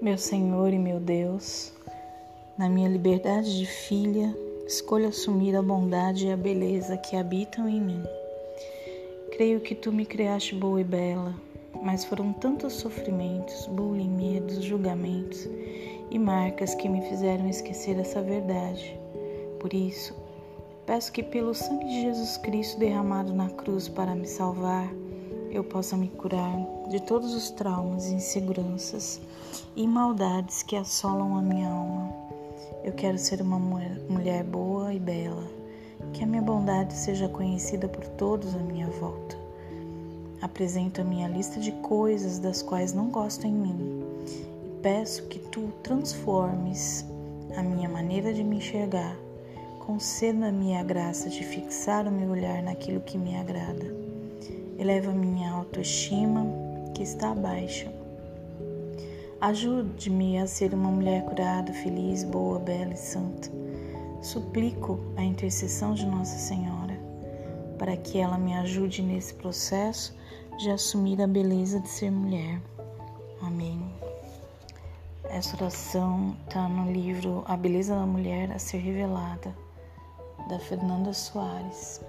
Meu Senhor e meu Deus, na minha liberdade de filha, escolho assumir a bondade e a beleza que habitam em mim. Creio que tu me criaste boa e bela, mas foram tantos sofrimentos, bullying, medos, julgamentos e marcas que me fizeram esquecer essa verdade. Por isso, peço que pelo sangue de Jesus Cristo derramado na cruz para me salvar, eu possa me curar de todos os traumas, inseguranças e maldades que assolam a minha alma. Eu quero ser uma mulher boa e bela, que a minha bondade seja conhecida por todos à minha volta. Apresento a minha lista de coisas das quais não gosto em mim e peço que tu transformes a minha maneira de me enxergar. Conceda-me a graça de fixar o meu olhar naquilo que me agrada. Eleva minha autoestima que está baixa. Ajude-me a ser uma mulher curada, feliz, boa, bela e santa. Suplico a intercessão de Nossa Senhora para que ela me ajude nesse processo de assumir a beleza de ser mulher. Amém. Essa oração está no livro A Beleza da Mulher a Ser Revelada, da Fernanda Soares.